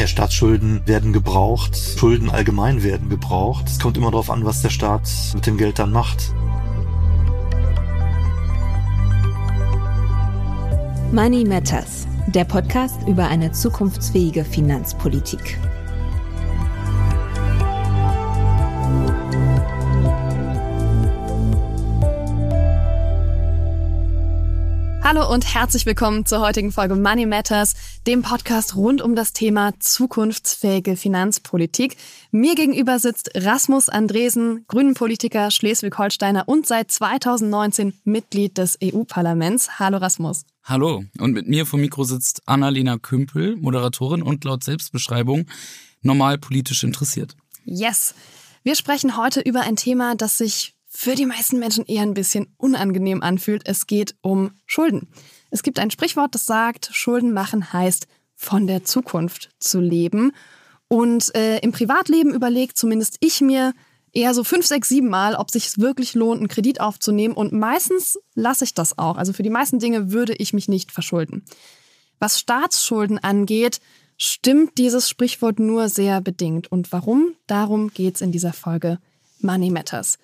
Ja, Staatsschulden werden gebraucht, Schulden allgemein werden gebraucht. Es kommt immer darauf an, was der Staat mit dem Geld dann macht. Money Matters, der Podcast über eine zukunftsfähige Finanzpolitik. Hallo und herzlich willkommen zur heutigen Folge Money Matters, dem Podcast rund um das Thema zukunftsfähige Finanzpolitik. Mir gegenüber sitzt Rasmus Andresen, Grünen-Politiker, Schleswig-Holsteiner und seit 2019 Mitglied des EU-Parlaments. Hallo Rasmus. Hallo, und mit mir vom Mikro sitzt Annalena Kümpel, Moderatorin und laut Selbstbeschreibung normal politisch interessiert. Yes. Wir sprechen heute über ein Thema, das sich für die meisten Menschen eher ein bisschen unangenehm anfühlt. Es geht um Schulden. Es gibt ein Sprichwort, das sagt, Schulden machen heißt, von der Zukunft zu leben. Und äh, im Privatleben überlegt zumindest ich mir eher so fünf, sechs, sieben Mal, ob sich wirklich lohnt, einen Kredit aufzunehmen. Und meistens lasse ich das auch. Also für die meisten Dinge würde ich mich nicht verschulden. Was Staatsschulden angeht, stimmt dieses Sprichwort nur sehr bedingt. Und warum? Darum geht's in dieser Folge Money Matters.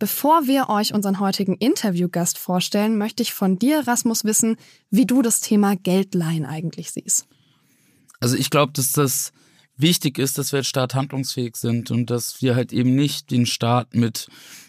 Bevor wir euch unseren heutigen Interviewgast vorstellen, möchte ich von dir, Rasmus, wissen, wie du das Thema Geldleihen eigentlich siehst. Also ich glaube, dass das wichtig ist, dass wir als Staat handlungsfähig sind und dass wir halt eben nicht den Staat mit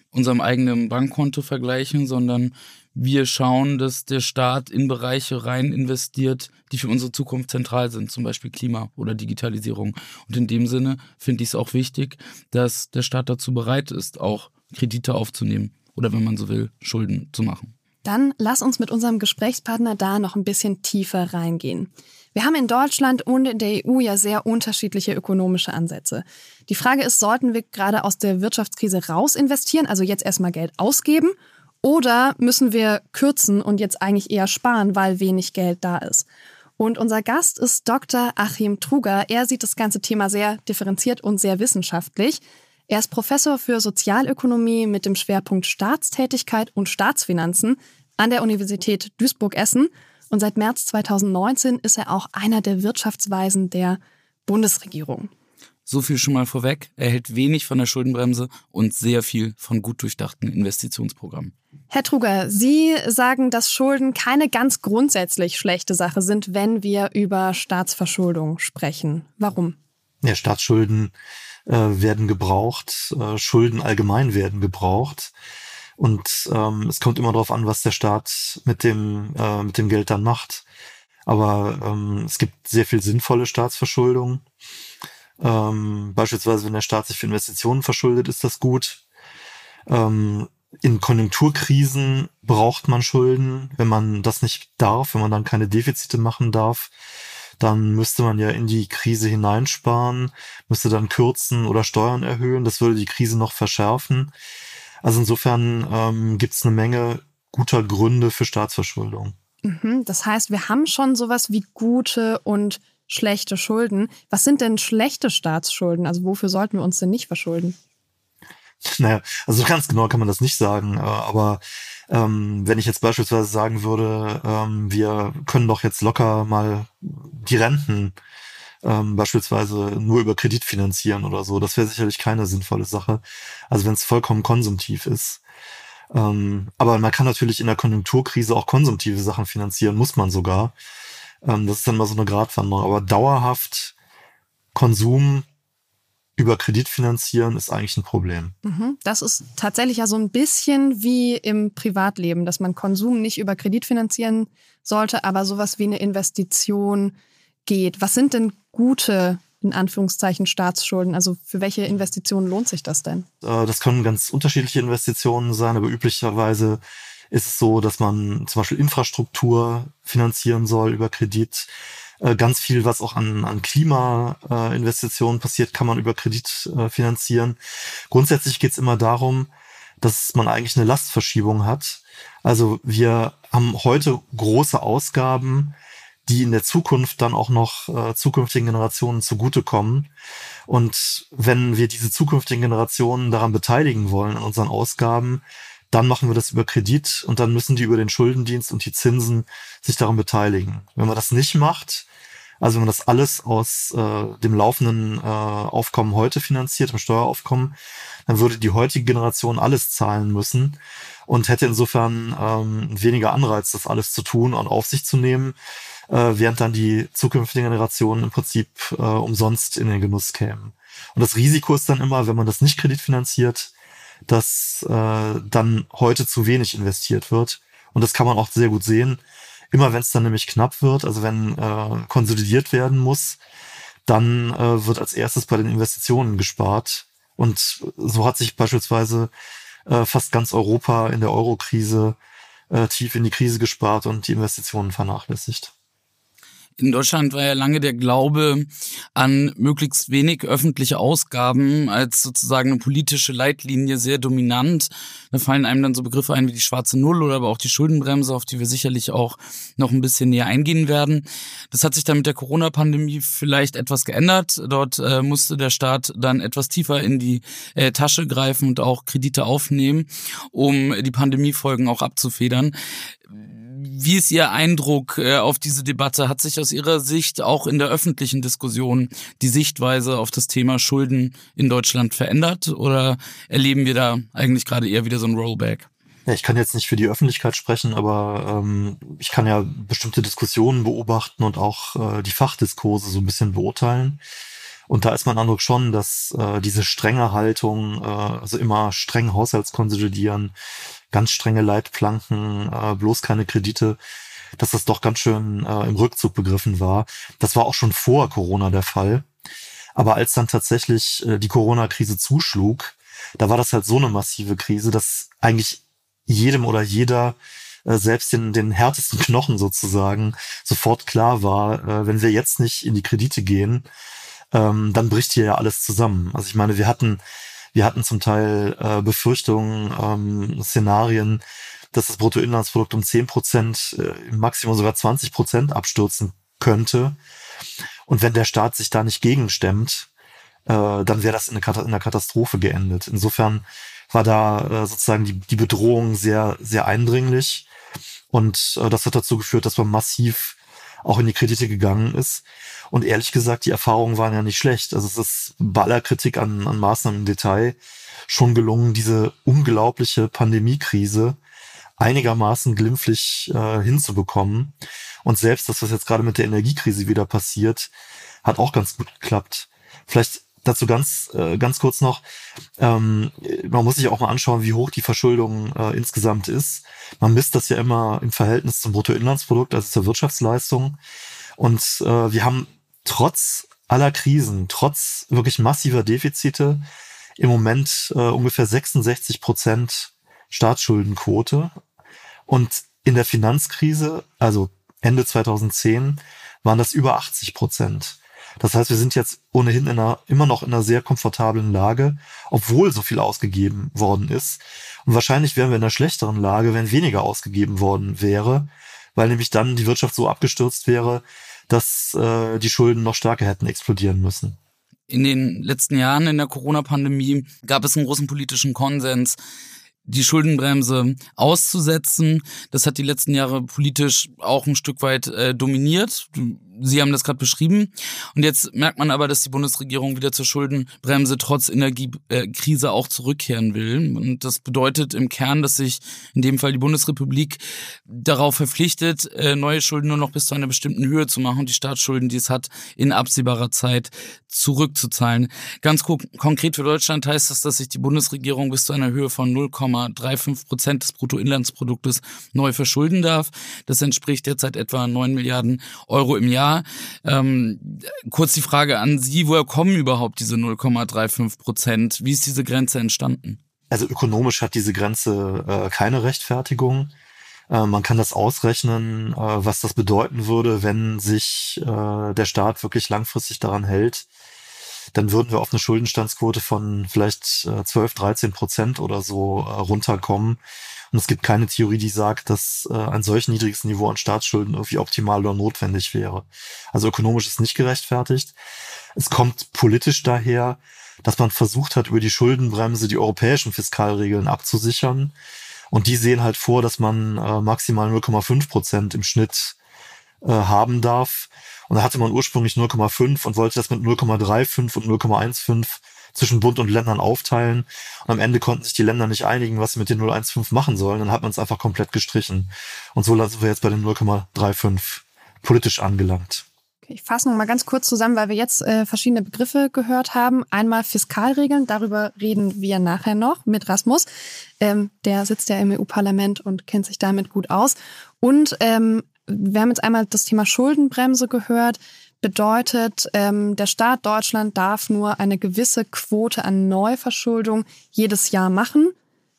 unserem eigenen Bankkonto vergleichen, sondern wir schauen, dass der Staat in Bereiche rein investiert, die für unsere Zukunft zentral sind, zum Beispiel Klima oder Digitalisierung. Und in dem Sinne finde ich es auch wichtig, dass der Staat dazu bereit ist, auch Kredite aufzunehmen oder wenn man so will, Schulden zu machen. Dann lass uns mit unserem Gesprächspartner da noch ein bisschen tiefer reingehen. Wir haben in Deutschland und in der EU ja sehr unterschiedliche ökonomische Ansätze. Die Frage ist, sollten wir gerade aus der Wirtschaftskrise raus investieren, also jetzt erstmal Geld ausgeben, oder müssen wir kürzen und jetzt eigentlich eher sparen, weil wenig Geld da ist? Und unser Gast ist Dr. Achim Truger. Er sieht das ganze Thema sehr differenziert und sehr wissenschaftlich. Er ist Professor für Sozialökonomie mit dem Schwerpunkt Staatstätigkeit und Staatsfinanzen an der Universität Duisburg-Essen und seit März 2019 ist er auch einer der Wirtschaftsweisen der Bundesregierung. So viel schon mal vorweg. Er hält wenig von der Schuldenbremse und sehr viel von gut durchdachten Investitionsprogrammen. Herr Truger, Sie sagen, dass Schulden keine ganz grundsätzlich schlechte Sache sind, wenn wir über Staatsverschuldung sprechen. Warum? Ja, Staatsschulden äh, werden gebraucht, äh, Schulden allgemein werden gebraucht. Und ähm, es kommt immer darauf an, was der Staat mit dem, äh, mit dem Geld dann macht. Aber ähm, es gibt sehr viel sinnvolle Staatsverschuldung. Ähm, beispielsweise, wenn der Staat sich für Investitionen verschuldet, ist das gut. Ähm, in Konjunkturkrisen braucht man Schulden. Wenn man das nicht darf, wenn man dann keine Defizite machen darf, dann müsste man ja in die Krise hineinsparen, müsste dann kürzen oder Steuern erhöhen. Das würde die Krise noch verschärfen. Also insofern ähm, gibt es eine Menge guter Gründe für Staatsverschuldung. Mhm, das heißt, wir haben schon sowas wie gute und schlechte Schulden. Was sind denn schlechte Staatsschulden? Also wofür sollten wir uns denn nicht verschulden? Naja, also ganz genau kann man das nicht sagen, äh, aber ähm, wenn ich jetzt beispielsweise sagen würde, ähm, wir können doch jetzt locker mal die Renten ähm, beispielsweise nur über Kredit finanzieren oder so, das wäre sicherlich keine sinnvolle Sache. Also wenn es vollkommen konsumtiv ist. Ähm, aber man kann natürlich in der Konjunkturkrise auch konsumtive Sachen finanzieren, muss man sogar. Ähm, das ist dann mal so eine Gratwanderung. Aber dauerhaft Konsum über Kredit finanzieren ist eigentlich ein Problem. Mhm. Das ist tatsächlich ja so ein bisschen wie im Privatleben, dass man Konsum nicht über Kredit finanzieren sollte, aber sowas wie eine Investition geht. Was sind denn gute in Anführungszeichen Staatsschulden? Also für welche Investitionen lohnt sich das denn? Äh, das können ganz unterschiedliche Investitionen sein, aber üblicherweise ist es so, dass man zum Beispiel Infrastruktur finanzieren soll über Kredit. Äh, ganz viel, was auch an, an Klimainvestitionen passiert, kann man über Kredit äh, finanzieren. Grundsätzlich geht es immer darum, dass man eigentlich eine Lastverschiebung hat. Also wir haben heute große Ausgaben, die in der Zukunft dann auch noch äh, zukünftigen Generationen zugutekommen. Und wenn wir diese zukünftigen Generationen daran beteiligen wollen, an unseren Ausgaben, dann machen wir das über Kredit und dann müssen die über den Schuldendienst und die Zinsen sich daran beteiligen. Wenn man das nicht macht, Also wenn man das alles aus äh, dem laufenden äh, Aufkommen heute finanziert, dem Steueraufkommen, dann würde die heutige Generation alles zahlen müssen und hätte insofern ähm, weniger Anreiz, das alles zu tun und auf sich zu nehmen, äh, während dann die zukünftigen Generationen im Prinzip äh, umsonst in den Genuss kämen. Und das Risiko ist dann immer, wenn man das nicht kreditfinanziert, dass äh, dann heute zu wenig investiert wird. Und das kann man auch sehr gut sehen. Immer wenn es dann nämlich knapp wird, also wenn äh, konsolidiert werden muss, dann äh, wird als erstes bei den Investitionen gespart. Und so hat sich beispielsweise äh, fast ganz Europa in der Euro-Krise äh, tief in die Krise gespart und die Investitionen vernachlässigt. In Deutschland war ja lange der Glaube an möglichst wenig öffentliche Ausgaben als sozusagen eine politische Leitlinie sehr dominant. Da fallen einem dann so Begriffe ein wie die schwarze Null oder aber auch die Schuldenbremse, auf die wir sicherlich auch noch ein bisschen näher eingehen werden. Das hat sich dann mit der Corona-Pandemie vielleicht etwas geändert. Dort äh, musste der Staat dann etwas tiefer in die äh, Tasche greifen und auch Kredite aufnehmen, um die Pandemiefolgen auch abzufedern. Wie ist Ihr Eindruck äh, auf diese Debatte? Hat sich aus Ihrer Sicht auch in der öffentlichen Diskussion die Sichtweise auf das Thema Schulden in Deutschland verändert oder erleben wir da eigentlich gerade eher wieder so ein Rollback? Ja, ich kann jetzt nicht für die Öffentlichkeit sprechen, aber ähm, ich kann ja bestimmte Diskussionen beobachten und auch äh, die Fachdiskurse so ein bisschen beurteilen. Und da ist mein Eindruck schon, dass äh, diese strenge Haltung, äh, also immer streng Haushaltskonsolidieren, ganz strenge Leitplanken, äh, bloß keine Kredite, dass das doch ganz schön äh, im Rückzug begriffen war. Das war auch schon vor Corona der Fall. Aber als dann tatsächlich äh, die Corona-Krise zuschlug, da war das halt so eine massive Krise, dass eigentlich jedem oder jeder äh, selbst den, den härtesten Knochen sozusagen sofort klar war, äh, wenn wir jetzt nicht in die Kredite gehen, ähm, dann bricht hier ja alles zusammen. Also ich meine, wir hatten wir hatten zum Teil äh, Befürchtungen, ähm, Szenarien, dass das Bruttoinlandsprodukt um 10 Prozent, äh, im Maximum sogar 20 Prozent abstürzen könnte. Und wenn der Staat sich da nicht gegenstemmt, äh, dann wäre das in, eine in einer Katastrophe geendet. Insofern war da äh, sozusagen die, die Bedrohung sehr, sehr eindringlich. Und äh, das hat dazu geführt, dass man massiv auch in die Kredite gegangen ist. Und ehrlich gesagt, die Erfahrungen waren ja nicht schlecht. Also es ist bei aller Kritik an, an Maßnahmen im Detail schon gelungen, diese unglaubliche Pandemiekrise einigermaßen glimpflich äh, hinzubekommen. Und selbst das, was jetzt gerade mit der Energiekrise wieder passiert, hat auch ganz gut geklappt. Vielleicht dazu ganz, äh, ganz kurz noch, ähm, man muss sich auch mal anschauen, wie hoch die Verschuldung äh, insgesamt ist. Man misst das ja immer im Verhältnis zum Bruttoinlandsprodukt, also zur Wirtschaftsleistung. Und äh, wir haben trotz aller Krisen, trotz wirklich massiver Defizite, im Moment äh, ungefähr 66 Prozent Staatsschuldenquote. Und in der Finanzkrise, also Ende 2010, waren das über 80 Prozent. Das heißt, wir sind jetzt ohnehin in einer, immer noch in einer sehr komfortablen Lage, obwohl so viel ausgegeben worden ist. Und wahrscheinlich wären wir in einer schlechteren Lage, wenn weniger ausgegeben worden wäre, weil nämlich dann die Wirtschaft so abgestürzt wäre, dass äh, die Schulden noch stärker hätten explodieren müssen. In den letzten Jahren in der Corona-Pandemie gab es einen großen politischen Konsens, die Schuldenbremse auszusetzen. Das hat die letzten Jahre politisch auch ein Stück weit äh, dominiert. Sie haben das gerade beschrieben. Und jetzt merkt man aber, dass die Bundesregierung wieder zur Schuldenbremse trotz Energiekrise auch zurückkehren will. Und das bedeutet im Kern, dass sich in dem Fall die Bundesrepublik darauf verpflichtet, äh, neue Schulden nur noch bis zu einer bestimmten Höhe zu machen und die Staatsschulden, die es hat, in absehbarer Zeit zurückzuzahlen. Ganz ko konkret für Deutschland heißt das, dass sich die Bundesregierung bis zu einer Höhe von 0,35 Prozent des Bruttoinlandsproduktes neu verschulden darf. Das entspricht derzeit etwa 9 Milliarden Euro im Jahr. Ähm, kurz die Frage an Sie, woher kommen überhaupt diese 0,35 Prozent? Wie ist diese Grenze entstanden? Also ökonomisch hat diese Grenze äh, keine Rechtfertigung. Äh, man kann das ausrechnen, äh, was das bedeuten würde, wenn sich äh, der Staat wirklich langfristig daran hält. Dann würden wir auf eine Schuldenstandsquote von vielleicht 12, 13 Prozent oder so runterkommen. Und es gibt keine Theorie, die sagt, dass äh, ein solch niedriges Niveau an Staatsschulden irgendwie optimal oder notwendig wäre. Also ökonomisch ist nicht gerechtfertigt. Es kommt politisch daher, dass man versucht hat, über die Schuldenbremse die europäischen Fiskalregeln abzusichern. Und die sehen halt vor, dass man äh, maximal 0,5 Prozent im Schnitt äh, haben darf. Und da hatte man ursprünglich 0,5 und wollte das mit 0,35 und 0,15 zwischen Bund und Ländern aufteilen. Und am Ende konnten sich die Länder nicht einigen, was sie mit den 0,15 machen sollen. Dann hat man es einfach komplett gestrichen. Und so sind wir jetzt bei den 0,35 politisch angelangt. Ich fasse noch mal ganz kurz zusammen, weil wir jetzt äh, verschiedene Begriffe gehört haben. Einmal Fiskalregeln, darüber reden wir nachher noch mit Rasmus. Ähm, der sitzt ja im EU-Parlament und kennt sich damit gut aus. Und ähm, wir haben jetzt einmal das Thema Schuldenbremse gehört. Bedeutet, ähm, der Staat Deutschland darf nur eine gewisse Quote an Neuverschuldung jedes Jahr machen.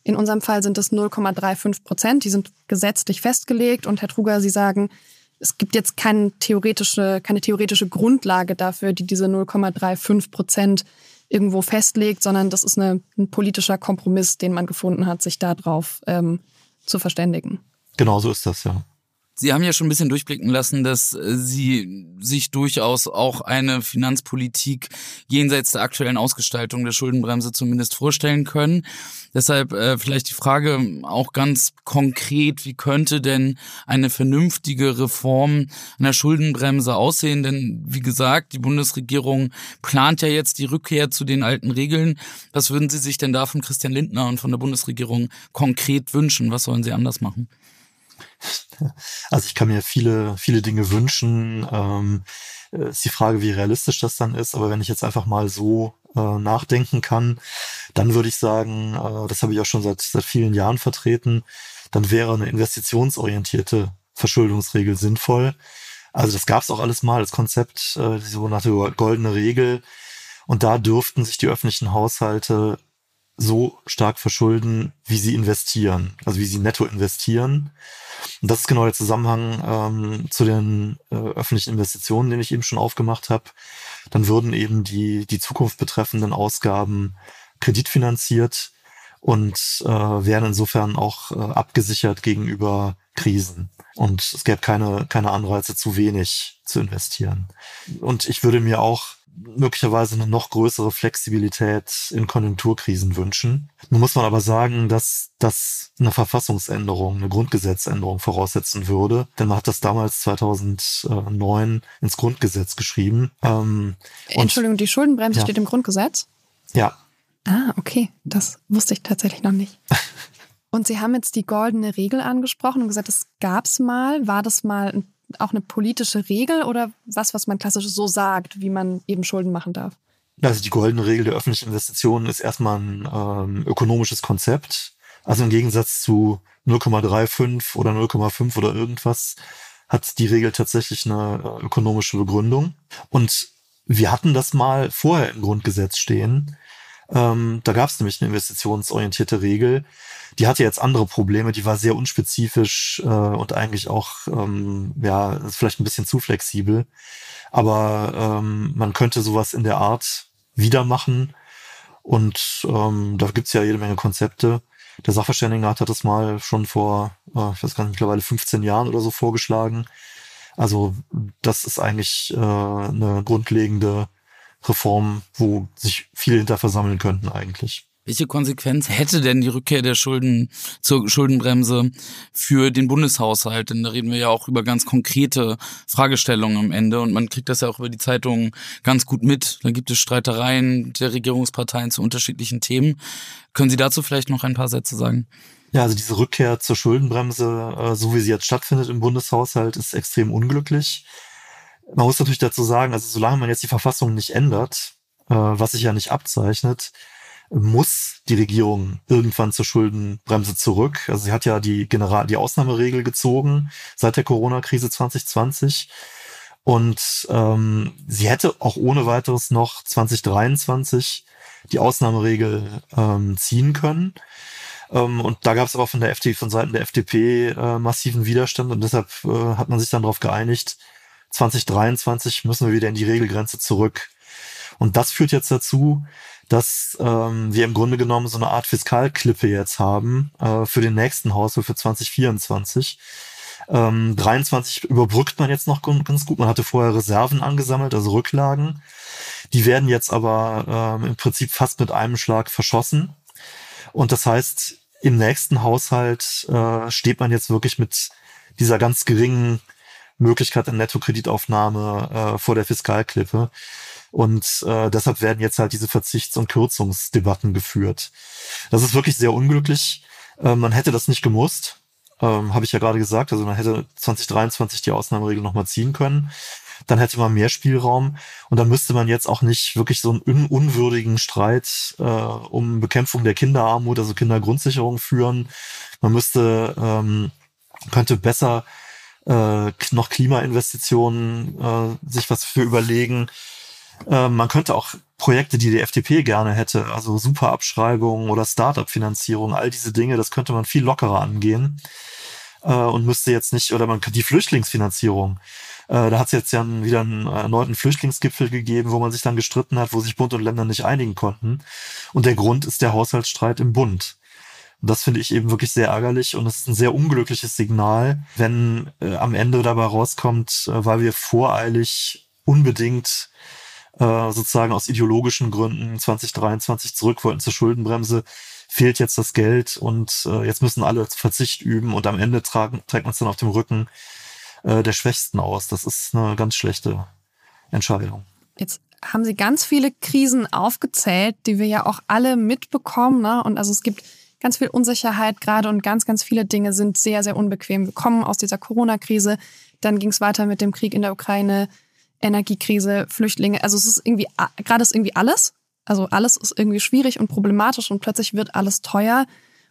In unserem Fall sind es 0,35 Prozent. Die sind gesetzlich festgelegt. Und Herr Truger, Sie sagen, es gibt jetzt keine theoretische, keine theoretische Grundlage dafür, die diese 0,35 Prozent irgendwo festlegt, sondern das ist eine, ein politischer Kompromiss, den man gefunden hat, sich darauf ähm, zu verständigen. Genau so ist das, ja. Sie haben ja schon ein bisschen durchblicken lassen, dass äh, Sie sich durchaus auch eine Finanzpolitik jenseits der aktuellen Ausgestaltung der Schuldenbremse zumindest vorstellen können. Deshalb äh, vielleicht die Frage auch ganz konkret, wie könnte denn eine vernünftige Reform einer Schuldenbremse aussehen? Denn wie gesagt, die Bundesregierung plant ja jetzt die Rückkehr zu den alten Regeln. Was würden Sie sich denn da von Christian Lindner und von der Bundesregierung konkret wünschen? Was sollen Sie anders machen? Also ich kann mir viele, viele Dinge wünschen. Ähm, äh, ist die Frage, wie realistisch das dann ist. Aber wenn ich jetzt einfach mal so äh, nachdenken kann, dann würde ich sagen, äh, das habe ich auch schon seit, seit vielen Jahren vertreten, dann wäre eine investitionsorientierte Verschuldungsregel sinnvoll. Also das gab es auch alles mal, das Konzept, äh, die sogenannte goldene Regel. Und da dürften sich die öffentlichen Haushalte so stark verschulden, wie sie investieren, also wie sie netto investieren. Und das ist genau der Zusammenhang ähm, zu den äh, öffentlichen Investitionen, den ich eben schon aufgemacht habe. Dann würden eben die, die Zukunft betreffenden Ausgaben kreditfinanziert und äh, wären insofern auch äh, abgesichert gegenüber Krisen. Und es gäbe keine, keine Anreize, zu wenig zu investieren. Und ich würde mir auch möglicherweise eine noch größere Flexibilität in Konjunkturkrisen wünschen. Nun muss man aber sagen, dass das eine Verfassungsänderung, eine Grundgesetzänderung voraussetzen würde, denn man hat das damals 2009 ins Grundgesetz geschrieben. Ähm, Entschuldigung, die Schuldenbremse ja. steht im Grundgesetz? Ja. Ah, okay, das wusste ich tatsächlich noch nicht. Und Sie haben jetzt die goldene Regel angesprochen und gesagt, das gab's mal. War das mal ein auch eine politische Regel oder was, was man klassisch so sagt, wie man eben Schulden machen darf? Also die goldene Regel der öffentlichen Investitionen ist erstmal ein ähm, ökonomisches Konzept. Also im Gegensatz zu 0,35 oder 0,5 oder irgendwas hat die Regel tatsächlich eine äh, ökonomische Begründung. Und wir hatten das mal vorher im Grundgesetz stehen. Ähm, da gab es nämlich eine investitionsorientierte Regel, die hatte jetzt andere Probleme, die war sehr unspezifisch äh, und eigentlich auch, ähm, ja, vielleicht ein bisschen zu flexibel. Aber ähm, man könnte sowas in der Art wieder machen. Und ähm, da gibt's ja jede Menge Konzepte. Der Sachverständigenrat hat das mal schon vor, äh, ich weiß gar nicht, mittlerweile 15 Jahren oder so vorgeschlagen. Also das ist eigentlich äh, eine grundlegende Reform, wo sich viele hinter versammeln könnten eigentlich. Welche Konsequenz hätte denn die Rückkehr der Schulden zur Schuldenbremse für den Bundeshaushalt? Denn da reden wir ja auch über ganz konkrete Fragestellungen am Ende und man kriegt das ja auch über die Zeitungen ganz gut mit. Da gibt es Streitereien der Regierungsparteien zu unterschiedlichen Themen. Können Sie dazu vielleicht noch ein paar Sätze sagen? Ja, also diese Rückkehr zur Schuldenbremse, äh, so wie sie jetzt stattfindet im Bundeshaushalt, ist extrem unglücklich. Man muss natürlich dazu sagen, also solange man jetzt die Verfassung nicht ändert, äh, was sich ja nicht abzeichnet, muss die Regierung irgendwann zur Schuldenbremse zurück. Also sie hat ja die General die Ausnahmeregel gezogen seit der Corona-Krise 2020. Und ähm, sie hätte auch ohne weiteres noch 2023 die Ausnahmeregel ähm, ziehen können. Ähm, und da gab es aber von der FDP, von Seiten der FDP äh, massiven Widerstand und deshalb äh, hat man sich dann darauf geeinigt, 2023 müssen wir wieder in die Regelgrenze zurück. Und das führt jetzt dazu, dass ähm, wir im Grunde genommen so eine Art Fiskalklippe jetzt haben äh, für den nächsten Haushalt für 2024. Ähm, 23 überbrückt man jetzt noch ganz gut. Man hatte vorher Reserven angesammelt, also Rücklagen. Die werden jetzt aber ähm, im Prinzip fast mit einem Schlag verschossen. Und das heißt, im nächsten Haushalt äh, steht man jetzt wirklich mit dieser ganz geringen Möglichkeit an Nettokreditaufnahme äh, vor der Fiskalklippe. Und äh, deshalb werden jetzt halt diese Verzichts- und Kürzungsdebatten geführt. Das ist wirklich sehr unglücklich. Äh, man hätte das nicht gemusst, ähm, habe ich ja gerade gesagt. Also man hätte 2023 die Ausnahmeregel nochmal ziehen können. Dann hätte man mehr Spielraum und dann müsste man jetzt auch nicht wirklich so einen un unwürdigen Streit äh, um Bekämpfung der Kinderarmut, also Kindergrundsicherung führen. Man müsste ähm, könnte besser äh, noch Klimainvestitionen äh, sich was für überlegen. Äh, man könnte auch Projekte, die die FDP gerne hätte, also Superabschreibungen oder Startup-Finanzierung, all diese Dinge, das könnte man viel lockerer angehen äh, und müsste jetzt nicht, oder man die Flüchtlingsfinanzierung. Äh, da hat es jetzt ja wieder einen erneuten Flüchtlingsgipfel gegeben, wo man sich dann gestritten hat, wo sich Bund und Länder nicht einigen konnten. Und der Grund ist der Haushaltsstreit im Bund. Das finde ich eben wirklich sehr ärgerlich und es ist ein sehr unglückliches Signal, wenn äh, am Ende dabei rauskommt, äh, weil wir voreilig unbedingt äh, sozusagen aus ideologischen Gründen 2023 zurück wollten zur Schuldenbremse, fehlt jetzt das Geld und äh, jetzt müssen alle Verzicht üben und am Ende tragen, trägt man es dann auf dem Rücken äh, der Schwächsten aus. Das ist eine ganz schlechte Entscheidung. Jetzt haben Sie ganz viele Krisen aufgezählt, die wir ja auch alle mitbekommen. Ne? Und also es gibt ganz viel Unsicherheit gerade und ganz, ganz viele Dinge sind sehr, sehr unbequem. Wir kommen aus dieser Corona-Krise, dann ging es weiter mit dem Krieg in der Ukraine, Energiekrise, Flüchtlinge. Also es ist irgendwie, gerade ist irgendwie alles. Also alles ist irgendwie schwierig und problematisch und plötzlich wird alles teuer.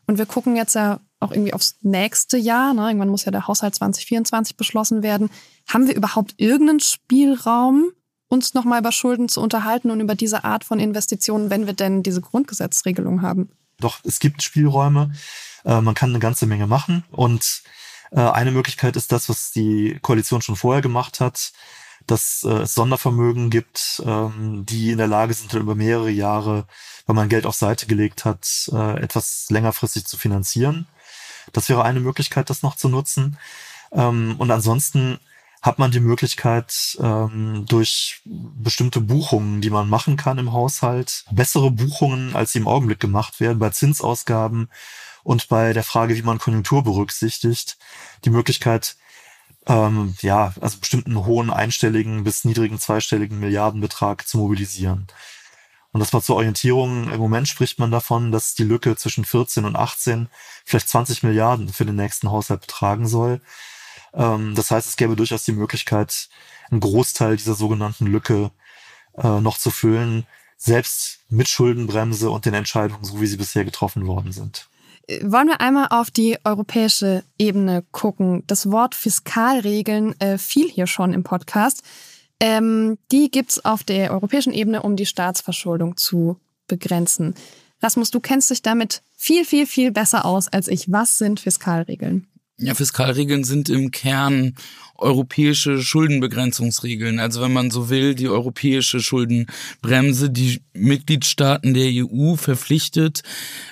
Und wir gucken jetzt ja auch irgendwie aufs nächste Jahr. Ne? Irgendwann muss ja der Haushalt 2024 beschlossen werden. Haben wir überhaupt irgendeinen Spielraum, uns nochmal über Schulden zu unterhalten und über diese Art von Investitionen, wenn wir denn diese Grundgesetzregelung haben? Doch, es gibt Spielräume. Äh, man kann eine ganze Menge machen. Und äh, eine Möglichkeit ist das, was die Koalition schon vorher gemacht hat, dass äh, es Sondervermögen gibt, ähm, die in der Lage sind, über mehrere Jahre, wenn man Geld auf Seite gelegt hat, äh, etwas längerfristig zu finanzieren. Das wäre eine Möglichkeit, das noch zu nutzen. Ähm, und ansonsten hat man die Möglichkeit, ähm, durch bestimmte Buchungen, die man machen kann im Haushalt, bessere Buchungen, als sie im Augenblick gemacht werden, bei Zinsausgaben und bei der Frage, wie man Konjunktur berücksichtigt, die Möglichkeit, ähm, ja, also bestimmten hohen einstelligen bis niedrigen zweistelligen Milliardenbetrag zu mobilisieren. Und das war zur Orientierung. Im Moment spricht man davon, dass die Lücke zwischen 14 und 18 vielleicht 20 Milliarden für den nächsten Haushalt betragen soll. Ähm, das heißt, es gäbe durchaus die Möglichkeit, einen Großteil dieser sogenannten Lücke äh, noch zu füllen, selbst mit Schuldenbremse und den Entscheidungen, so wie sie bisher getroffen worden sind. Äh, wollen wir einmal auf die europäische Ebene gucken? Das Wort Fiskalregeln äh, fiel hier schon im Podcast. Ähm, die gibt's auf der europäischen Ebene, um die Staatsverschuldung zu begrenzen. Rasmus, du kennst dich damit viel, viel, viel besser aus als ich. Was sind Fiskalregeln? Ja, Fiskalregeln sind im Kern europäische Schuldenbegrenzungsregeln. Also wenn man so will, die europäische Schuldenbremse, die Mitgliedstaaten der EU verpflichtet,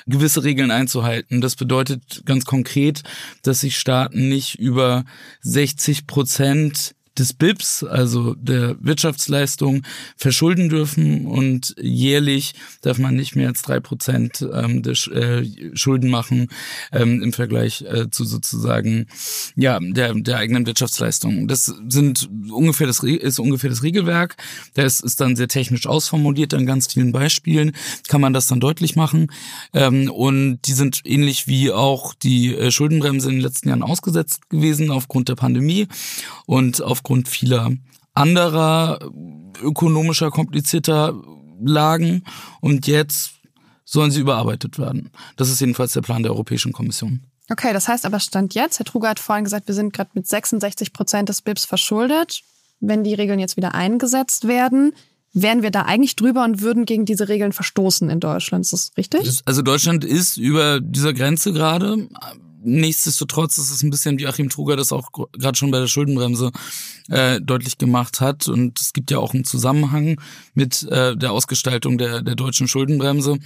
gewisse Regeln einzuhalten. Das bedeutet ganz konkret, dass sich Staaten nicht über 60 Prozent des BIPs, also der Wirtschaftsleistung, verschulden dürfen und jährlich darf man nicht mehr als drei Prozent ähm, des äh, Schulden machen ähm, im Vergleich äh, zu sozusagen ja der der eigenen Wirtschaftsleistung. Das sind ungefähr das ist ungefähr das Regelwerk. Das ist dann sehr technisch ausformuliert an ganz vielen Beispielen kann man das dann deutlich machen ähm, und die sind ähnlich wie auch die äh, Schuldenbremse in den letzten Jahren ausgesetzt gewesen aufgrund der Pandemie und aufgrund aufgrund vieler anderer ökonomischer, komplizierter Lagen. Und jetzt sollen sie überarbeitet werden. Das ist jedenfalls der Plan der Europäischen Kommission. Okay, das heißt aber Stand jetzt, Herr Truger hat vorhin gesagt, wir sind gerade mit 66 Prozent des BIPs verschuldet. Wenn die Regeln jetzt wieder eingesetzt werden, wären wir da eigentlich drüber und würden gegen diese Regeln verstoßen in Deutschland. Ist das richtig? Also Deutschland ist über dieser Grenze gerade nichtsdestotrotz ist es ein bisschen, wie Achim Truger das auch gerade schon bei der Schuldenbremse äh, deutlich gemacht hat. Und es gibt ja auch einen Zusammenhang mit äh, der Ausgestaltung der, der deutschen Schuldenbremse.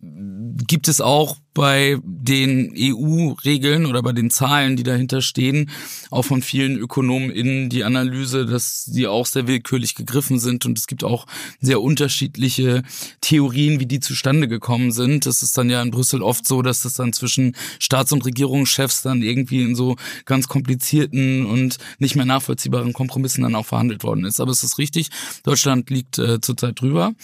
Gibt es auch bei den EU-Regeln oder bei den Zahlen, die dahinter stehen, auch von vielen ÖkonomInnen die Analyse, dass sie auch sehr willkürlich gegriffen sind und es gibt auch sehr unterschiedliche Theorien, wie die zustande gekommen sind. Das ist dann ja in Brüssel oft so, dass das dann zwischen Staats- und Regierungschefs dann irgendwie in so ganz komplizierten und nicht mehr nachvollziehbaren Kompromissen dann auch verhandelt worden ist. Aber es ist richtig, Deutschland liegt äh, zurzeit drüber,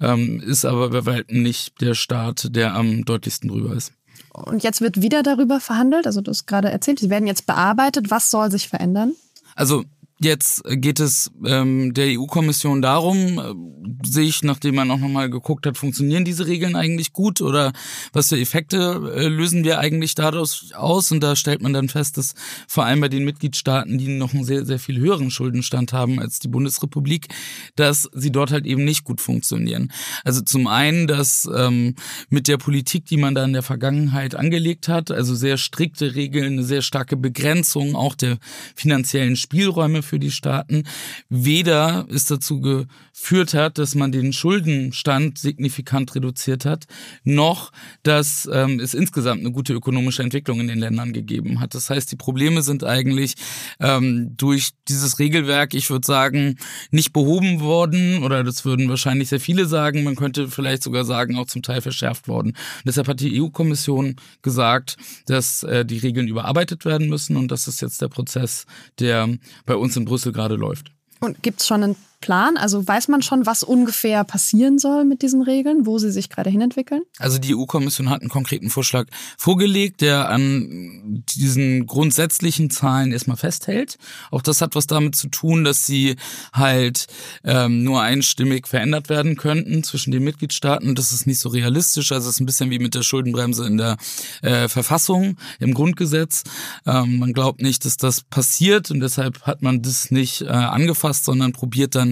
ähm, ist aber bei weitem nicht der Staat, der am deutlichsten drüber ist. Und jetzt wird wieder darüber verhandelt. Also du hast gerade erzählt, sie werden jetzt bearbeitet. Was soll sich verändern? Also Jetzt geht es ähm, der EU-Kommission darum, äh, sich, nachdem man auch nochmal geguckt hat, funktionieren diese Regeln eigentlich gut oder was für Effekte äh, lösen wir eigentlich dadurch aus? Und da stellt man dann fest, dass vor allem bei den Mitgliedstaaten, die noch einen sehr, sehr viel höheren Schuldenstand haben als die Bundesrepublik, dass sie dort halt eben nicht gut funktionieren. Also zum einen, dass ähm, mit der Politik, die man da in der Vergangenheit angelegt hat, also sehr strikte Regeln, eine sehr starke Begrenzung auch der finanziellen Spielräume für die Staaten weder es dazu geführt hat, dass man den Schuldenstand signifikant reduziert hat, noch dass ähm, es insgesamt eine gute ökonomische Entwicklung in den Ländern gegeben hat. Das heißt, die Probleme sind eigentlich ähm, durch dieses Regelwerk, ich würde sagen, nicht behoben worden oder das würden wahrscheinlich sehr viele sagen. Man könnte vielleicht sogar sagen, auch zum Teil verschärft worden. Deshalb hat die EU-Kommission gesagt, dass äh, die Regeln überarbeitet werden müssen und das ist jetzt der Prozess, der bei uns in Brüssel gerade läuft. Und gibt es schon einen Plan? Also weiß man schon, was ungefähr passieren soll mit diesen Regeln, wo sie sich gerade hinentwickeln? Also die EU-Kommission hat einen konkreten Vorschlag vorgelegt, der an diesen grundsätzlichen Zahlen erstmal festhält. Auch das hat was damit zu tun, dass sie halt ähm, nur einstimmig verändert werden könnten zwischen den Mitgliedstaaten. Das ist nicht so realistisch. Also es ist ein bisschen wie mit der Schuldenbremse in der äh, Verfassung, im Grundgesetz. Ähm, man glaubt nicht, dass das passiert und deshalb hat man das nicht äh, angefasst, sondern probiert dann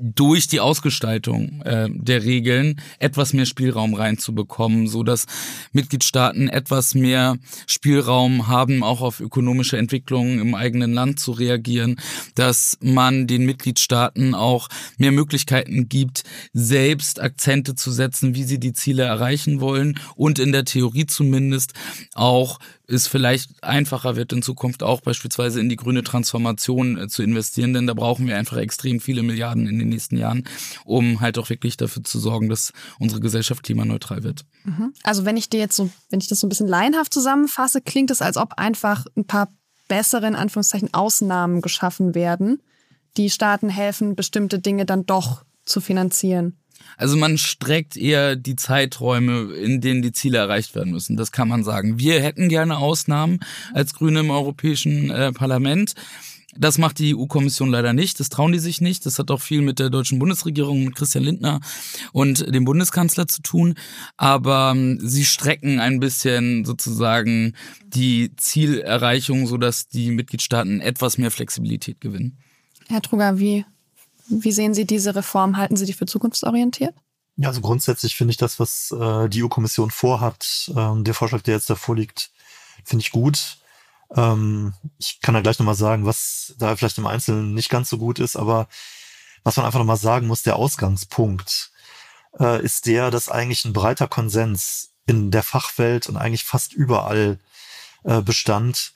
durch die Ausgestaltung äh, der Regeln etwas mehr Spielraum reinzubekommen, so dass Mitgliedstaaten etwas mehr Spielraum haben, auch auf ökonomische Entwicklungen im eigenen Land zu reagieren, dass man den Mitgliedstaaten auch mehr Möglichkeiten gibt, selbst Akzente zu setzen, wie sie die Ziele erreichen wollen und in der Theorie zumindest auch es vielleicht einfacher wird in Zukunft auch beispielsweise in die grüne Transformation äh, zu investieren, denn da brauchen wir einfach extrem viele Milliarden in den nächsten Jahren, um halt auch wirklich dafür zu sorgen, dass unsere Gesellschaft klimaneutral wird. Mhm. Also wenn ich dir jetzt so, wenn ich das so ein bisschen laienhaft zusammenfasse, klingt es, als ob einfach ein paar bessere, in Anführungszeichen, Ausnahmen geschaffen werden, die Staaten helfen, bestimmte Dinge dann doch zu finanzieren. Also man streckt eher die Zeiträume, in denen die Ziele erreicht werden müssen. Das kann man sagen. Wir hätten gerne Ausnahmen als Grüne im Europäischen äh, Parlament. Das macht die EU-Kommission leider nicht. Das trauen die sich nicht. Das hat auch viel mit der deutschen Bundesregierung, mit Christian Lindner und dem Bundeskanzler zu tun. Aber ähm, sie strecken ein bisschen sozusagen die Zielerreichung, sodass die Mitgliedstaaten etwas mehr Flexibilität gewinnen. Herr Truger, wie wie sehen Sie diese Reform? Halten Sie die für zukunftsorientiert? Ja, also grundsätzlich finde ich das, was äh, die EU-Kommission vorhat, äh, der Vorschlag, der jetzt davor liegt, finde ich gut. Ähm, ich kann da gleich nochmal sagen, was da vielleicht im Einzelnen nicht ganz so gut ist, aber was man einfach nochmal sagen muss, der Ausgangspunkt äh, ist der, dass eigentlich ein breiter Konsens in der Fachwelt und eigentlich fast überall äh, bestand,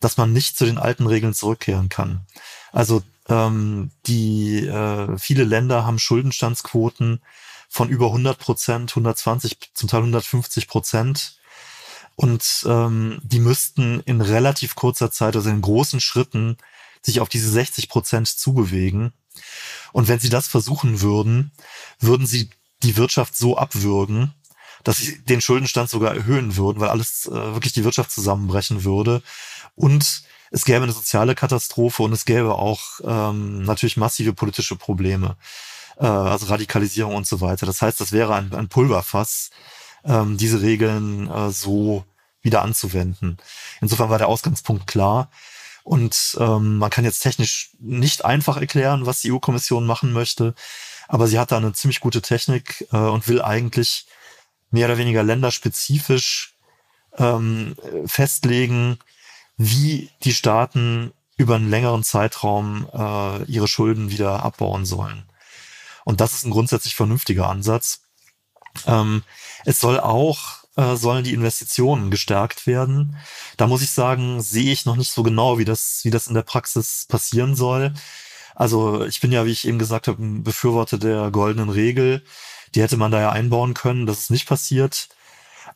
dass man nicht zu den alten Regeln zurückkehren kann. Also ähm, die äh, viele Länder haben Schuldenstandsquoten von über 100 Prozent, 120, zum Teil 150 Prozent. Und ähm, die müssten in relativ kurzer Zeit, also in großen Schritten, sich auf diese 60 Prozent zubewegen. Und wenn sie das versuchen würden, würden sie die Wirtschaft so abwürgen, dass sie den Schuldenstand sogar erhöhen würden, weil alles äh, wirklich die Wirtschaft zusammenbrechen würde. Und es gäbe eine soziale Katastrophe und es gäbe auch ähm, natürlich massive politische Probleme, äh, also Radikalisierung und so weiter. Das heißt, das wäre ein, ein Pulverfass, ähm, diese Regeln äh, so wieder anzuwenden. Insofern war der Ausgangspunkt klar. Und ähm, man kann jetzt technisch nicht einfach erklären, was die EU-Kommission machen möchte, aber sie hat da eine ziemlich gute Technik äh, und will eigentlich mehr oder weniger länderspezifisch ähm, festlegen, wie die Staaten über einen längeren Zeitraum äh, ihre Schulden wieder abbauen sollen. Und das ist ein grundsätzlich vernünftiger Ansatz. Ähm, es soll auch äh, sollen die Investitionen gestärkt werden. Da muss ich sagen, sehe ich noch nicht so genau, wie das, wie das in der Praxis passieren soll. Also ich bin ja, wie ich eben gesagt habe, ein Befürworter der goldenen Regel. Die hätte man da ja einbauen können, das ist nicht passiert.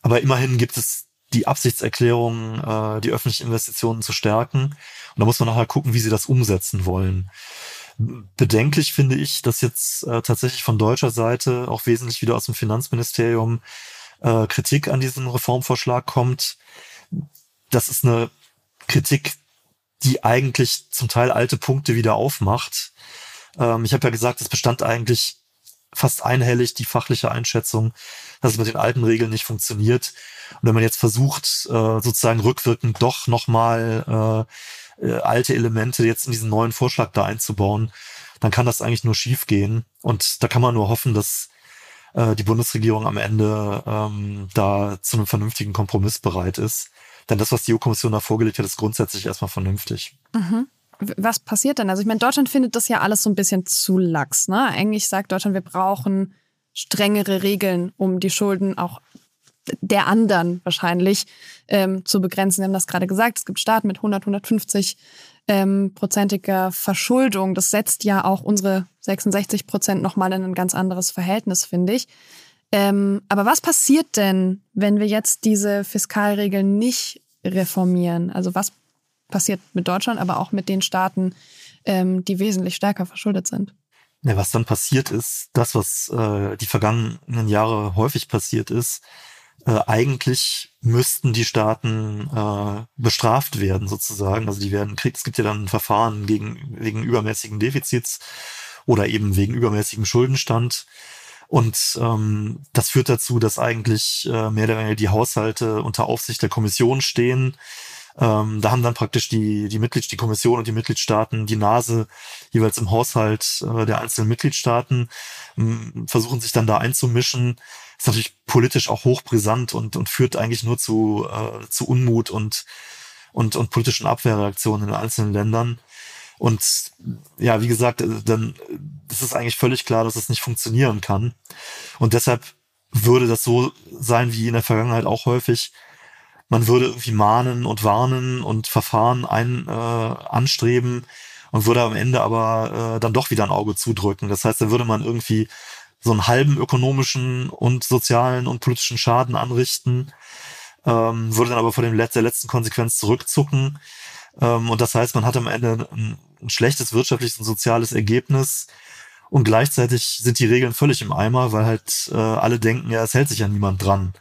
Aber immerhin gibt es die Absichtserklärung, äh, die öffentlichen Investitionen zu stärken. Und da muss man nachher gucken, wie sie das umsetzen wollen. Bedenklich finde ich, dass jetzt äh, tatsächlich von deutscher Seite auch wesentlich wieder aus dem Finanzministerium äh, Kritik an diesem Reformvorschlag kommt. Das ist eine Kritik, die eigentlich zum Teil alte Punkte wieder aufmacht. Ähm, ich habe ja gesagt, es bestand eigentlich fast einhellig die fachliche Einschätzung, dass es mit den alten Regeln nicht funktioniert. Und wenn man jetzt versucht, äh, sozusagen rückwirkend doch nochmal äh, alte Elemente jetzt in diesen neuen Vorschlag da einzubauen, dann kann das eigentlich nur schief gehen. Und da kann man nur hoffen, dass äh, die Bundesregierung am Ende ähm, da zu einem vernünftigen Kompromiss bereit ist. Denn das, was die EU-Kommission da vorgelegt hat, ist grundsätzlich erstmal vernünftig. Mhm. Was passiert denn? Also ich meine, Deutschland findet das ja alles so ein bisschen zu lax. Ne? Eigentlich sagt Deutschland, wir brauchen strengere Regeln, um die Schulden auch der anderen wahrscheinlich ähm, zu begrenzen. Wir haben das gerade gesagt, es gibt Staaten mit 100, 150 ähm, prozentiger Verschuldung. Das setzt ja auch unsere 66 Prozent nochmal in ein ganz anderes Verhältnis, finde ich. Ähm, aber was passiert denn, wenn wir jetzt diese Fiskalregeln nicht reformieren? Also was passiert mit Deutschland, aber auch mit den Staaten, ähm, die wesentlich stärker verschuldet sind? Ja, was dann passiert ist, das, was äh, die vergangenen Jahre häufig passiert ist, äh, eigentlich müssten die Staaten äh, bestraft werden sozusagen. Also die werden es gibt ja dann Verfahren gegen wegen übermäßigen Defizits oder eben wegen übermäßigem Schuldenstand. Und ähm, das führt dazu, dass eigentlich äh, mehr oder weniger die Haushalte unter Aufsicht der Kommission stehen. Ähm, da haben dann praktisch die, die Mitglied, die Kommission und die Mitgliedstaaten die Nase jeweils im Haushalt äh, der einzelnen Mitgliedstaaten, ähm, versuchen sich dann da einzumischen ist natürlich politisch auch hochbrisant und, und führt eigentlich nur zu, äh, zu Unmut und, und, und politischen Abwehrreaktionen in einzelnen Ländern. Und ja, wie gesagt, äh, dann ist es eigentlich völlig klar, dass es nicht funktionieren kann. Und deshalb würde das so sein wie in der Vergangenheit auch häufig. Man würde irgendwie mahnen und warnen und Verfahren ein, äh, anstreben und würde am Ende aber äh, dann doch wieder ein Auge zudrücken. Das heißt, da würde man irgendwie so einen halben ökonomischen und sozialen und politischen Schaden anrichten, ähm, würde dann aber vor dem Let der letzten Konsequenz zurückzucken. Ähm, und das heißt, man hat am Ende ein, ein schlechtes wirtschaftliches und soziales Ergebnis. Und gleichzeitig sind die Regeln völlig im Eimer, weil halt äh, alle denken, ja, es hält sich ja niemand dran.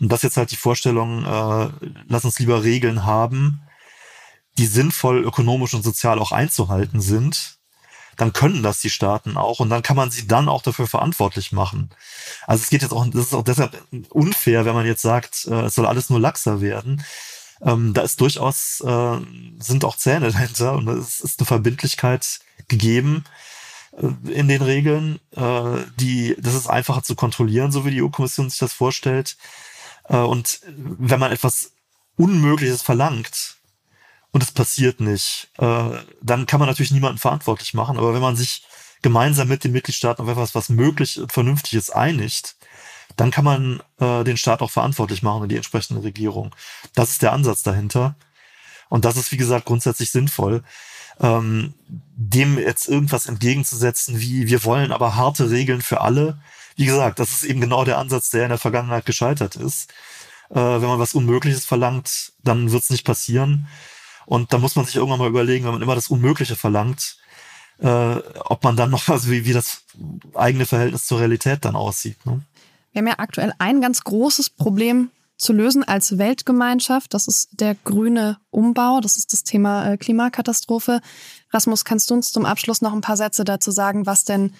Und das jetzt halt die Vorstellung, äh, lass uns lieber Regeln haben, die sinnvoll ökonomisch und sozial auch einzuhalten sind, dann können das die Staaten auch und dann kann man sie dann auch dafür verantwortlich machen. Also es geht jetzt auch, das ist auch deshalb unfair, wenn man jetzt sagt, äh, es soll alles nur laxer werden. Ähm, da ist durchaus, äh, sind auch Zähne dahinter und es ist eine Verbindlichkeit gegeben äh, in den Regeln, äh, die, das ist einfacher zu kontrollieren, so wie die EU-Kommission sich das vorstellt. Äh, und wenn man etwas Unmögliches verlangt, und es passiert nicht, äh, dann kann man natürlich niemanden verantwortlich machen. Aber wenn man sich gemeinsam mit den Mitgliedstaaten auf etwas, was möglich und vernünftig ist, einigt, dann kann man äh, den Staat auch verantwortlich machen und die entsprechende Regierung. Das ist der Ansatz dahinter. Und das ist, wie gesagt, grundsätzlich sinnvoll. Ähm, dem jetzt irgendwas entgegenzusetzen, wie wir wollen aber harte Regeln für alle. Wie gesagt, das ist eben genau der Ansatz, der in der Vergangenheit gescheitert ist. Äh, wenn man was Unmögliches verlangt, dann wird es nicht passieren. Und da muss man sich irgendwann mal überlegen, wenn man immer das Unmögliche verlangt, äh, ob man dann noch, also wie, wie das eigene Verhältnis zur Realität dann aussieht. Ne? Wir haben ja aktuell ein ganz großes Problem zu lösen als Weltgemeinschaft. Das ist der grüne Umbau. Das ist das Thema äh, Klimakatastrophe. Rasmus, kannst du uns zum Abschluss noch ein paar Sätze dazu sagen, was denn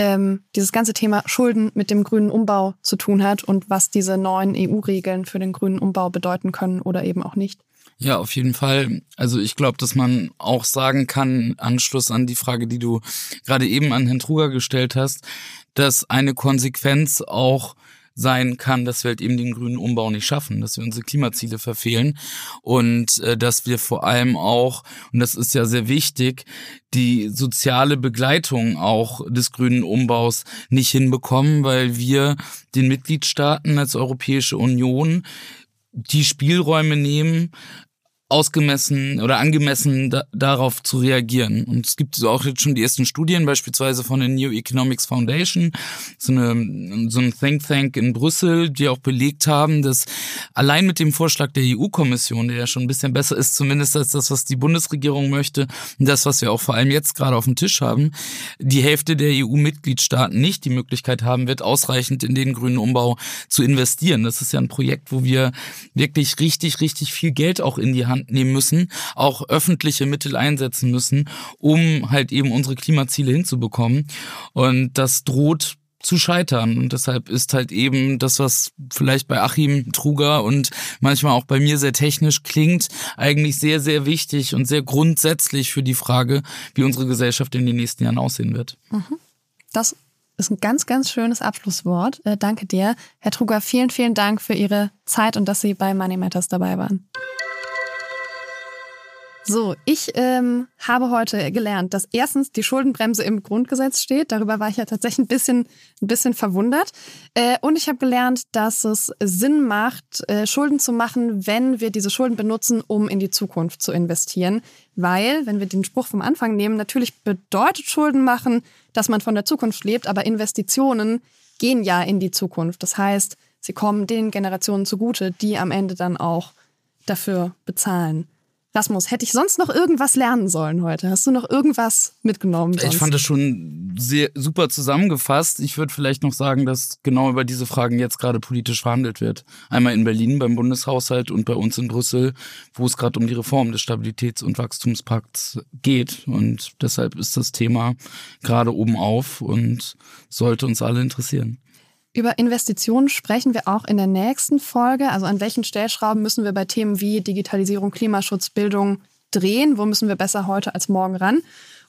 ähm, dieses ganze Thema Schulden mit dem grünen Umbau zu tun hat und was diese neuen EU-Regeln für den grünen Umbau bedeuten können oder eben auch nicht? Ja, auf jeden Fall. Also ich glaube, dass man auch sagen kann, Anschluss an die Frage, die du gerade eben an Herrn Truger gestellt hast, dass eine Konsequenz auch sein kann, dass wir halt eben den grünen Umbau nicht schaffen, dass wir unsere Klimaziele verfehlen und äh, dass wir vor allem auch, und das ist ja sehr wichtig, die soziale Begleitung auch des grünen Umbaus nicht hinbekommen, weil wir den Mitgliedstaaten als Europäische Union die Spielräume nehmen, ausgemessen oder angemessen da, darauf zu reagieren. Und es gibt auch jetzt schon die ersten Studien, beispielsweise von der New Economics Foundation, so, eine, so ein Think Tank in Brüssel, die auch belegt haben, dass allein mit dem Vorschlag der EU-Kommission, der ja schon ein bisschen besser ist, zumindest als das, was die Bundesregierung möchte, und das, was wir auch vor allem jetzt gerade auf dem Tisch haben, die Hälfte der EU-Mitgliedstaaten nicht die Möglichkeit haben wird, ausreichend in den grünen Umbau zu investieren. Das ist ja ein Projekt, wo wir wirklich richtig, richtig viel Geld auch in die Hand Hand nehmen müssen, auch öffentliche Mittel einsetzen müssen, um halt eben unsere Klimaziele hinzubekommen. Und das droht zu scheitern. Und deshalb ist halt eben das, was vielleicht bei Achim Truger und manchmal auch bei mir sehr technisch klingt, eigentlich sehr, sehr wichtig und sehr grundsätzlich für die Frage, wie unsere Gesellschaft in den nächsten Jahren aussehen wird. Mhm. Das ist ein ganz, ganz schönes Abschlusswort. Äh, danke dir. Herr Truger, vielen, vielen Dank für Ihre Zeit und dass Sie bei Money Matters dabei waren. So, ich ähm, habe heute gelernt, dass erstens die Schuldenbremse im Grundgesetz steht. Darüber war ich ja tatsächlich ein bisschen, ein bisschen verwundert. Äh, und ich habe gelernt, dass es Sinn macht, äh, Schulden zu machen, wenn wir diese Schulden benutzen, um in die Zukunft zu investieren. Weil, wenn wir den Spruch vom Anfang nehmen, natürlich bedeutet Schulden machen, dass man von der Zukunft lebt, aber Investitionen gehen ja in die Zukunft. Das heißt, sie kommen den Generationen zugute, die am Ende dann auch dafür bezahlen. Rasmus, hätte ich sonst noch irgendwas lernen sollen heute? Hast du noch irgendwas mitgenommen? Sonst? Ich fand das schon sehr super zusammengefasst. Ich würde vielleicht noch sagen, dass genau über diese Fragen jetzt gerade politisch verhandelt wird. Einmal in Berlin beim Bundeshaushalt und bei uns in Brüssel, wo es gerade um die Reform des Stabilitäts- und Wachstumspakts geht. Und deshalb ist das Thema gerade oben auf und sollte uns alle interessieren. Über Investitionen sprechen wir auch in der nächsten Folge. Also an welchen Stellschrauben müssen wir bei Themen wie Digitalisierung, Klimaschutz, Bildung drehen? Wo müssen wir besser heute als morgen ran?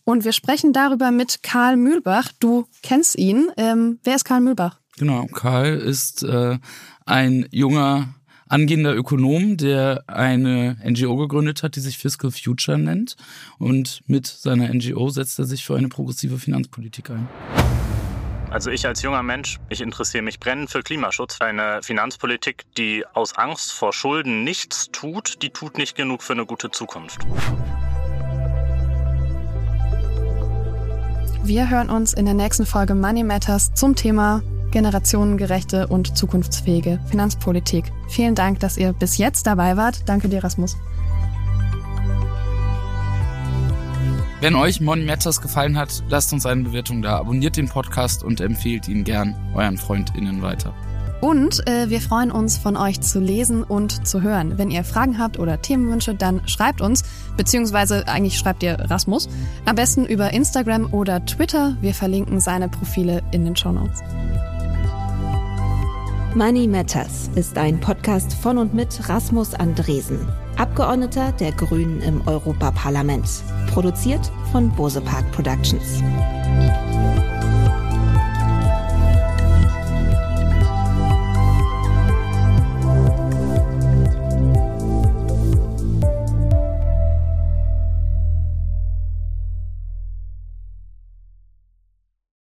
Und wir sprechen darüber mit Karl Mühlbach. Du kennst ihn. Ähm, wer ist Karl Mühlbach? Genau, Karl ist äh, ein junger angehender Ökonom, der eine NGO gegründet hat, die sich Fiscal Future nennt. Und mit seiner NGO setzt er sich für eine progressive Finanzpolitik ein. Also ich als junger Mensch, ich interessiere mich brennend für Klimaschutz. Eine Finanzpolitik, die aus Angst vor Schulden nichts tut, die tut nicht genug für eine gute Zukunft. Wir hören uns in der nächsten Folge Money Matters zum Thema generationengerechte und zukunftsfähige Finanzpolitik. Vielen Dank, dass ihr bis jetzt dabei wart. Danke dir, Rasmus. Wenn euch Money Matters gefallen hat, lasst uns eine Bewertung da, abonniert den Podcast und empfehlt ihn gern euren FreundInnen weiter. Und äh, wir freuen uns, von euch zu lesen und zu hören. Wenn ihr Fragen habt oder Themenwünsche, dann schreibt uns, beziehungsweise eigentlich schreibt ihr Rasmus. Am besten über Instagram oder Twitter. Wir verlinken seine Profile in den Show Notes. Money Matters ist ein Podcast von und mit Rasmus Andresen. Abgeordneter der Grünen im Europaparlament. Produziert von Bose Park Productions.